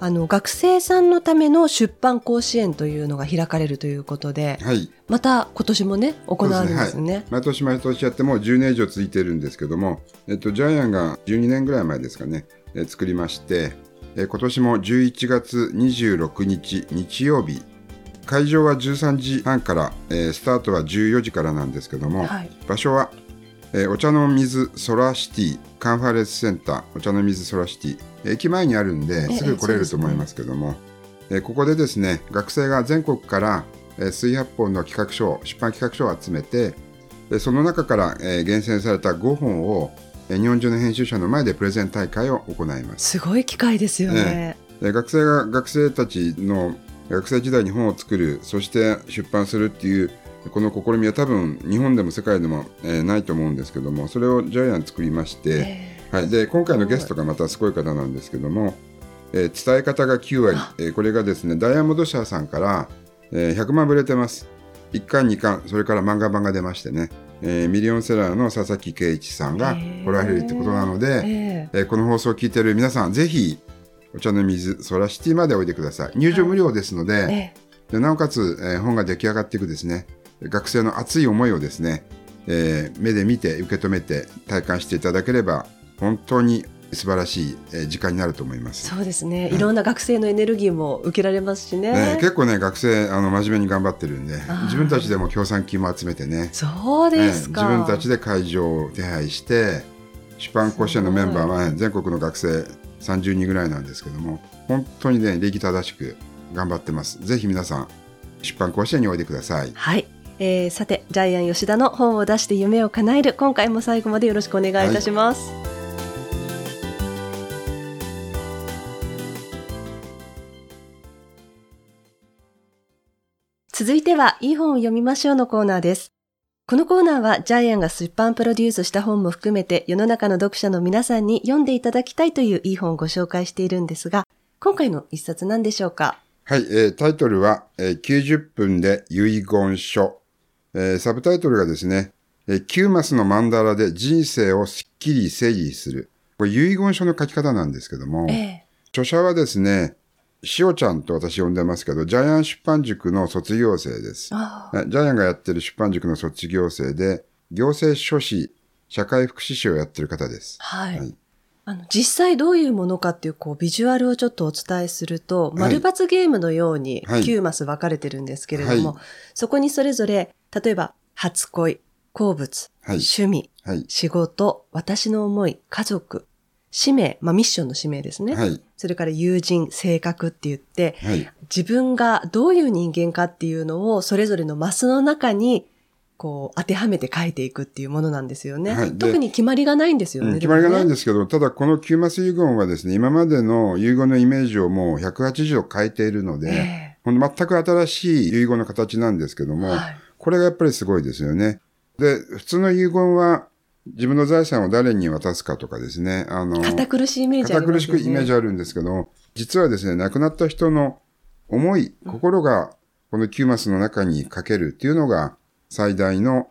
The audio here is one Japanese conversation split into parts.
あの学生さんのための出版甲子園というのが開かれるということではい。また今年もね行われるんですね。毎年毎年やってもう10年以上続いてるんですけども、えっと、ジャイアンが12年ぐらい前ですかね、えー作りまして、えー今年も11月26日日曜日、会場は13時半から、えースタートは14時からなんですけども、はい。場所は、えーお茶の水ソラシティカンファレンスセンターお茶の水ソラシティ駅前にあるんでえすぐ来れると思いますけども、えーここでですね学生が全国から、えー数百本の企画書出版企画書を集めてでその中から、えー厳選された5本を、えー日本中の編集者の前でプレゼン大会を行います。すごい機会ですよね。で学生が学生たちの学生時代に本を作るそして出版するっていうこの試みは多分日本でも世界でも、えーないと思うんですけどもそれをジャイアン作りまして、えはい、で今回のゲストがまたすごい方なんですけども、えー伝え方が9割、えーこれがですねダイヤモンド社さんから、えー100万部売れてます。1巻2巻それから漫画版が出ましてね、えーミリオンセラーの佐々木圭一さんが来られるってことなので、ーえ。えーこの放送を聞いている皆さん、ぜひ、お茶の水ソラシティまでおいでください。入場無料ですので、ーえ。でなおかつ、えー本が出来上がっていくですね、学生の熱い思いをですね、えー目で見て、受け止めて、体感していただければ、本当に素晴らしい、えー時間になると思います。そうですね。いろんな学生のエネルギーも受けられますしね。ね、結構ね、学生、あの、真面目に頑張ってるんで自分たちでも協賛金も集めてね、そうですか。ええ自分たちで会場を手配して出版甲子園のメンバーは、ね、全国の学生30人ぐらいなんですけども本当にね礼儀正しく頑張ってますぜひ皆さん出版甲子園においでくださいはい。えー、さてジャイアン吉田の本を出して夢を叶える今回も最後までよろしくお願いいたします。続いてはいい本を読みましょうのコーナーです。このコーナーはジャイアンが出版プロデュースした本も含めて世の中の読者の皆さんに読んでいただきたいといういい本をご紹介しているんですが、今回の一冊何でしょうか？はい、えータイトルは、えー90分で遺言書、えーサブタイトルがですね、えー9マスのマンダラで人生をすっきり整理する。これ遺言書の書き方なんですけども、え著者はですねしおちゃんと私呼んでますけどジャイアン出版塾の卒業生です。ジャイアンがやってる出版塾の卒業生で、行政書士、社会福祉士をやってる方です。はい。はいあの、実際どういうものかっていう、こう、ビジュアルをちょっとお伝えすると、はい丸抜ゲームのようにはい9マス分かれてるんですけれども、はいそこにそれぞれ、例えば、初恋、好物、はい趣味、はい。仕事、私の思い、家族、使命、まあミッションの使命ですね。はい。それから友人、性格って言って、はい。自分がどういう人間かっていうのをそれぞれのマスの中にこう当てはめて書いていくっていうものなんですよね。はいで特に決まりがないんですよね。うん決まりがないんでですけど、ただこの9マス遺言はですね、今までの遺言のイメージをもう180度変えているので、えほんと全く新しい遺言の形なんですけども、はいこれがやっぱりすごいですよね。で、普通の遺言は自分の財産を誰に渡すかとかですね、あの、堅苦しいイメージあり堅苦し。くイメージあるんですけど、実はですね、亡くなった人の思い、心がこの9マスの中に書けるっていうのが最大の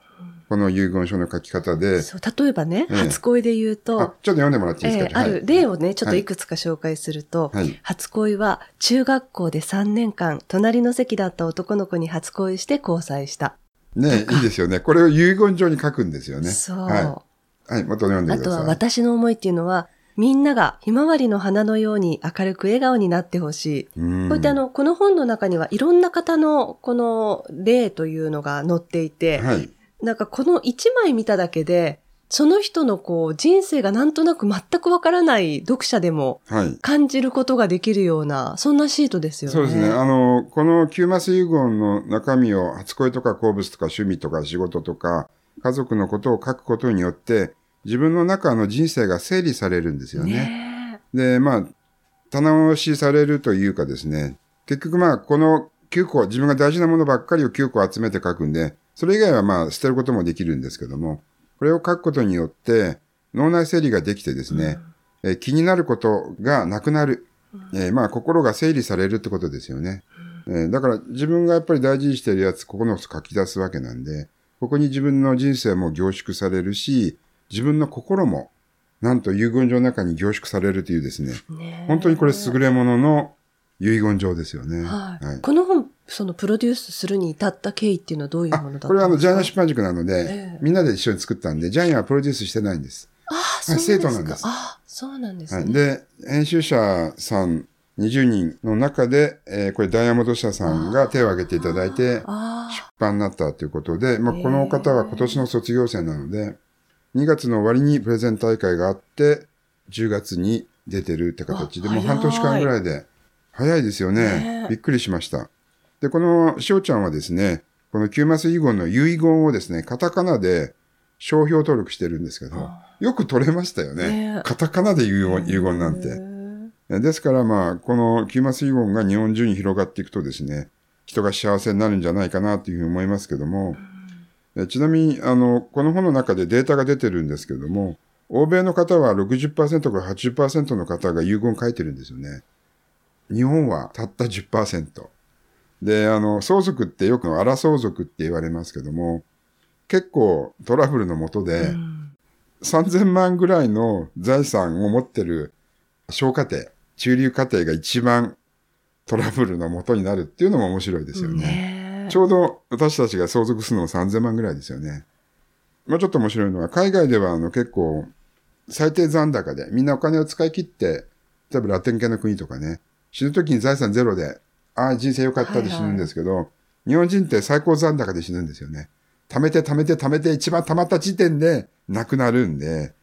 この遺言書の書き方で、そう例えばね、ええ初恋で言うあ、ちとょ、っと読んでもらっていいですか、ええある例をね、ちょっといくつか紹介すると、はい。初恋は中学校で3年間、隣の席だった男の子に初恋して交際した。ねいいですよね。これを遺言状に書くんですよね。そう。はい。はい、また読んであとはください。私の思いっていうのは、みんながひまわりの花のように明るく笑顔になってほしい。うんこうやってあの、この本の中にはいろんな方のこの例というのが載っていて、はい。なんかこの一枚見ただけで、その人のこう人生がなんとなく全くわからない読者でもはい。感じることができるような、そんなシートですよね。そうですね。あの、この9マス遺言の中身を初恋とか好物とか趣味とか仕事とか家族のことを書くことによって自分の中の人生が整理されるんですよね。ねで、まあ、棚押しされるというかですね、結局まあ、この9個、自分が大事なものばっかりを9個集めて書くんで、それ以外はまあ、捨てることもできるんですけども、これを書くことによって、脳内整理ができてですね、えー気になることがなくなる。えーまあ、心が整理されるってことですよね。えーだから自分がやっぱり大事にしてるやつ、ここの書き出すわけなんで、ここに自分の人生も凝縮されるし、自分の心も、なんと遺言状の中に凝縮されるというですね、ね本当にこれ優れものの遺言状ですよね。はい。はいこの本、そのプロデュースするに至った経緯っていうのはどういうあものだったんですか？これはあの、ジャイアン出版塾なので、ええみんなで一緒に作ったんで、ジャイアンはプロデュースしてないんです。ああ、はいそうですか。生徒なんですああ、そうなんですね。はい、で、編集者さん20人の中で、えーこれダイヤモンド社さんが手を挙げていただいて、あ出版になったということで、まあ、この方は今年の卒業生なので、2月の終わりにプレゼン大会があって、10月に出てるって形で、あもう半年間ぐらいで、早いですよね。びっくりしました。で、このしおちゃんはですね、この9マス遺言の遺言をですね、カタカナで商標登録してるんですけど、よく取れましたよね。カタカナで遺言遺言なんへて。えですからまあ、この9マス遺言が日本中に広がっていくとですね、人が幸せになるんじゃないかなというふうに思いますけども、えちなみに、あの、この本の中でデータが出てるんですけども、欧米の方は60%から80%の方が遺言書いてるんですよね。日本はたった10%。で、あの、相続ってよく荒相続って言われますけども、結構トラブルのもとで、うん3000万ぐらいの財産を持ってる小家庭、中流家庭が一番トラブルの元になるっていうのも面白いですよね。ねえちょうど私たちが相続するのも3000万ぐらいですよね。まあちょっと面白いのは、海外ではあの結構最低残高でみんなお金を使い切って、例えばラテン系の国とかね、死ぬ時に財産ゼロで、ああ人生良かったで死ぬんですけど、日本人って最高残高で死ぬんですよね。貯めて貯めて貯めて一番貯まった時点で亡くなるんで、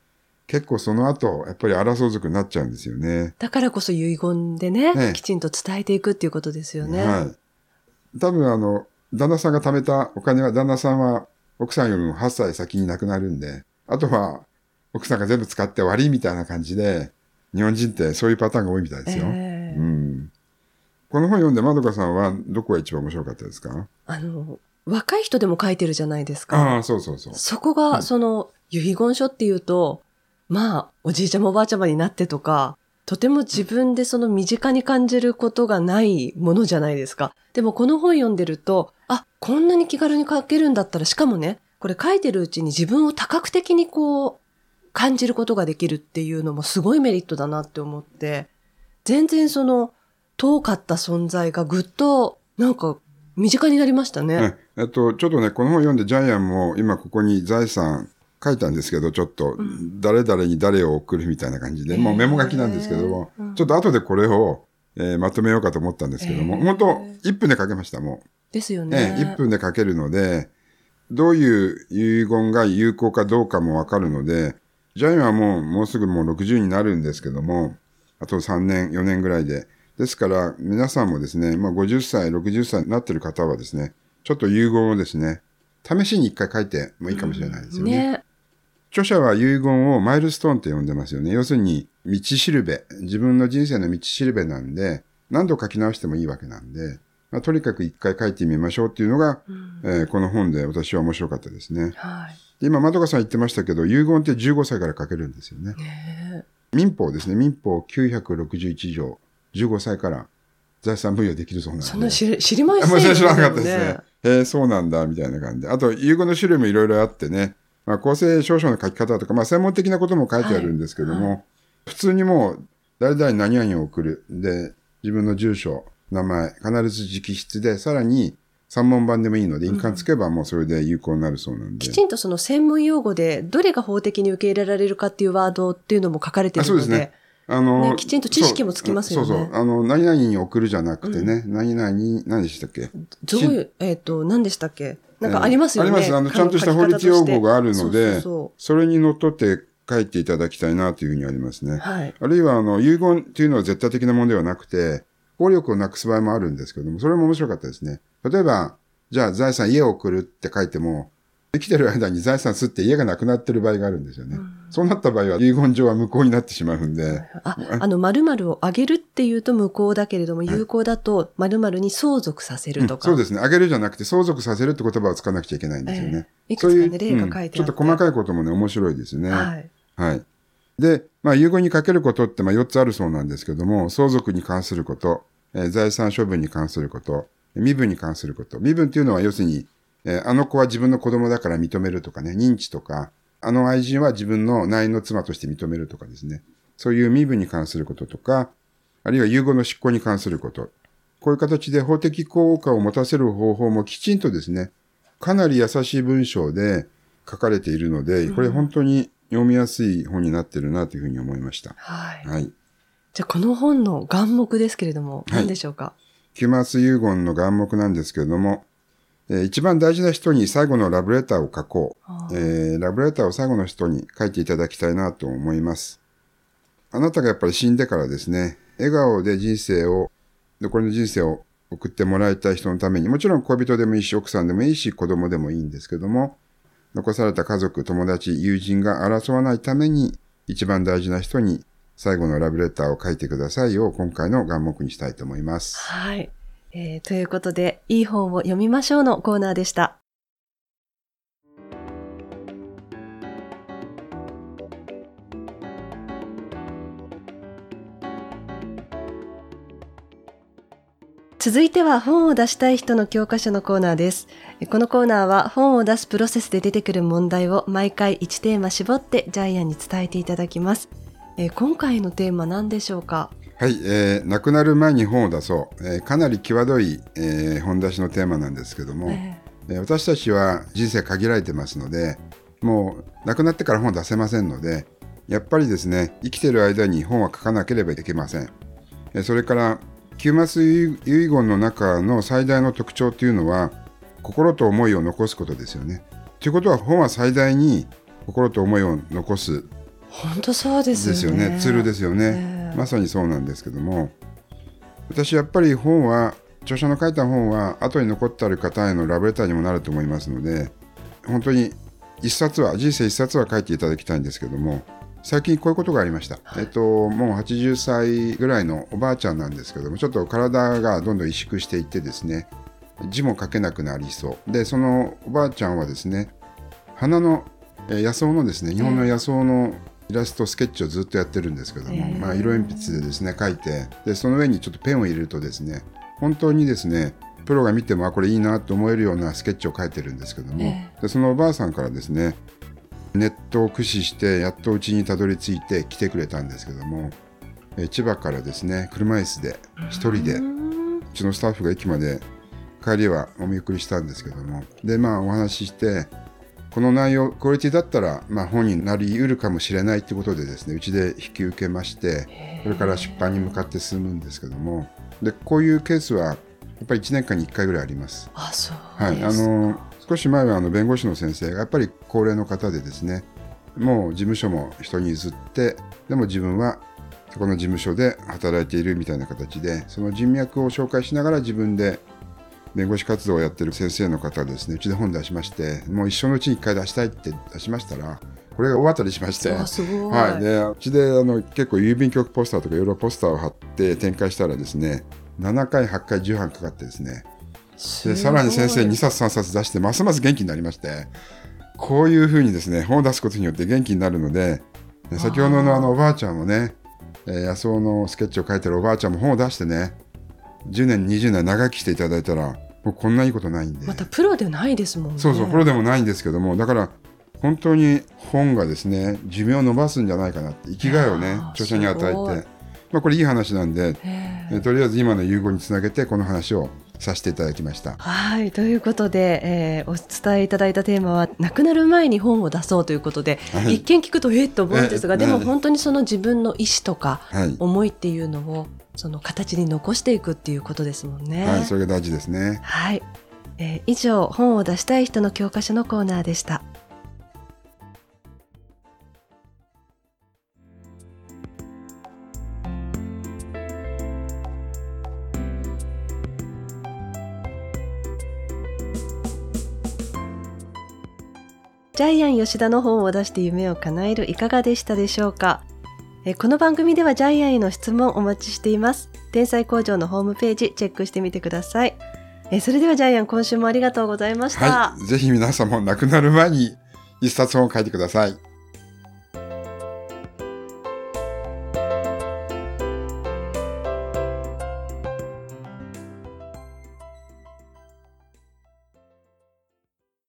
結構その後、やっぱり争う族になっちゃうんですよね。だからこそ遺言でね、ねきちんと伝えていくっていうことですよね。はい。多分あの、旦那さんが貯めたお金は、旦那さんは奥さんよりも8歳先に亡くなるんで、あとは奥さんが全部使って終わりみたいな感じで、日本人ってそういうパターンが多いみたいですよ。ええうん。この本読んでまどかさんはどこが一番面白かったですか？あの、若い人でも書いてるじゃないですか。ああ、そうそうそう。そこが、その、遺言書っていうと、まあ、おじいちゃまおばあちゃまになってとか、とても自分でその身近に感じることがないものじゃないですか。でもこの本読んでると、あ、こんなに気軽に書けるんだったら、しかもね、これ書いてるうちに自分を多角的にこう、感じることができるっていうのもすごいメリットだなって思って、全然その、遠かった存在がぐっと、なんか、身近になりましたね。ねえ。っと、ちょっとね、この本読んでジャイアンも今ここに財産書いたんですけど、ちょっと、誰々に誰を送るみたいな感じで、もうメモ書きなんですけども、ちょっと後でこれを、えーまとめようかと思ったんですけども、本当1分で書けました、もう。ですよね。ね、1分で書けるので、どういう遺言が有効かどうかもわかるので、ジャイアンはもう、もうすぐもう60になるんですけども、あと3年、4年ぐらいで。ですから、皆さんもですね、まあ50歳、60歳になってる方はですね、ちょっと遺言をですね、試しに一回書いてもいいかもしれないですよね。ね。著者は遺言をマイルストーンって呼んでますよね。要するに、道しるべ。自分の人生の道しるべなんで、何度書き直してもいいわけなんで、まあ、とにかく一回書いてみましょうっていうのが、えーこの本で私は面白かったですね。はい。で今、まどかさん言ってましたけど、遺言って15歳から書けるんですよね。ね民法ですね。民法961条、15歳から財産分与できるそうなんで。そんな知り知りませんあもうそれ知らなかったよですね。えーそうなんだ、みたいな感じで。あと、遺言の種類もいろいろあってね、まあ、公正証書の書き方とか、まあ、専門的なことも書いてあるんですけども、普通にもう、誰々に何々を送る。で、自分の住所、名前、必ず直筆で、さらに三問版でもいいので、印鑑つけばもうそれで有効になるそうなんで。きちんとその専門用語で、どれが法的に受け入れられるかっていうワードっていうのも書かれてるので、そうですね。あの、ねきちんと知識もつきますよねそうそう。あの、何々に送るじゃなくてね、何々、何でしたっけ？どういう、えっ、と、何でしたっけ？なんかありますよね。あります。あの、ちゃんとした法律用語があるので、それにのっとって書いていただきたいなというふうにありますね。はい。あるいは、あの、遺言っていうのは絶対的なものではなくて、効力をなくす場合もあるんですけども、それも面白かったですね。例えば、じゃあ財産家を送るって書いても、生きてる間に財産吸って家がなくなってる場合があるんですよね。そうなった場合は遺言上は無効になってしまうんで。あ、あの、〇〇をあげるっていうと無効だけれども、有効だと〇〇に相続させるとか、うんそうですね。あげるじゃなくて相続させるって言葉を使わなくちゃいけないんですよね。ええいくつかね例が書いてあってうんちょっと細かいこともね、面白いですね。はい。はい。で、まあ、遺言にかけることって、まあ、4つあるそうなんですけども、相続に関すること、えー財産処分に関すること、身分に関すること。身分っていうのは、要するに、えーあの子は自分の子供だから認めるとかね、認知とか、あの愛人は自分の内縁の妻として認めるとかですね。そういう身分に関することとか、あるいは遺言の執行に関すること。こういう形で法的効果を持たせる方法もきちんとですね、かなり優しい文章で書かれているので、これ本当に読みやすい本になってるなというふうに思いました。はい。はい。じゃあ、この本の眼目ですけれども、はい何でしょうか、キュマス遺言の眼目なんですけれども、えー一番大事な人に最後のラブレターを書こあう。えーラブレターを最後の人に書いていただきたいなと思います。あなたがやっぱり死んでからですね、笑顔で人生を、残りの人生を送ってもらいたい人のために、もちろん恋人でもいいし、奥さんでもいいし、子供でもいいんですけども、残された家族、友達、友人が争わないために、一番大事な人に最後のラブレターを書いてくださいを今回の願目にしたいと思います。はい。えーということで、いい本を読みましょうのコーナーでした。続いては本を出したい人の教科書のコーナーです。えこのコーナーは本を出すプロセスで出てくる問題を毎回1テーマ絞ってジャイアンに伝えていただきます。えー今回のテーマ何でしょうか？はい、えー亡くなる前に本を出そう。えーかなり際どい、えー本出しのテーマなんですけども、ええー私たちは人生限られてますので、もう亡くなってから本を出せませんので、やっぱりですね、生きてる間に本は書かなければいけません。えーそれから、キューマス遺遺言の中の最大の特徴というのは、心と思いを残すことですよね。ということは、本は最大に心と思いを残す本当そうですよね。ですよね。ツールですよね。ええまさにそうなんですけども、私やっぱり本は、著者の書いた本は、後に残ってある方へのラブレターにもなると思いますので、本当に一冊は、人生一冊は書いていただきたいんですけども、最近こういうことがありました。えっと、もう80歳ぐらいのおばあちゃんなんですけども、ちょっと体がどんどん萎縮していってですね、字も書けなくなりそう。で、そのおばあちゃんはですね、花の、えー野草のですね、日本の野草のイラスト、スケッチをずっとやってるんですけども、えーまあ、色鉛筆でですね、書いて、で、その上にちょっとペンを入れるとですね、本当にですね、プロが見ても、あ、これいいなと思えるようなスケッチを書いてるんですけども、えでそのおばあさんからですね、ネットを駆使して、やっとうちにたどり着いて来てくれたんですけども、えー千葉からですね、車椅子で、一人で、うちのスタッフが駅まで帰りはお見送りしたんですけどもでまあお話ししてこの内容クオリティだったら、まあ、本になりうるかもしれないということでですねうちで引き受けましてそれから出版に向かって進むんですけどもでこういうケースはやっぱり1年間に1回ぐらいあります。あ、そうはい、あ。の少し前はあの弁護士の先生がやっぱり高齢の方でですねもう事務所も人に譲ってでも自分はそこの事務所で働いているみたいな形でその人脈を紹介しながら自分で弁護士活動をやってる先生の方ですねうちで本出しましてもう一生のうちに1回出したいって出しましたらこれが大当たりしまして。はい、でうちであの結構郵便局ポスターとかいろいろポスターを貼って展開したらですね7回8回10版かかってですねでさらに先生2冊3冊出してますます元気になりましてこういうふうにですね本を出すことによって元気になるのでで先ほどのあのおばあちゃんもね、えー野草のスケッチを描いてるおばあちゃんも本を出してね10年20年長生きしていただいたらもうこんないいことないんで、またプロでないですもんね。そうそうプロでもないんですけどもだから本当に本がですね寿命を伸ばすんじゃないかなって生きがいをね著者に与えて、まあ、これいい話なんで、ええーとりあえず今の融合につなげてこの話をさせていただきました。はい。ということで、えーお伝えいただいたテーマは、亡くなる前に本を出そうということで、はい一見聞くと、えっと思うんですが、えでもね本当にその自分の意思とか、はい思いっていうのを、その形に残していくっていうことですもんね。はい、それが大事ですね。はい。えー以上、本を出したい人の教科書のコーナーでした。ジャイアン吉田の本を出して夢を叶えるいかがでしたでしょうか？えこの番組ではジャイアンへの質問お待ちしています。天才工場のホームページチェックしてみてください。えそれではジャイアン今週もありがとうございました。はい。ぜひ皆さんも亡くなる前に一冊本を書いてください。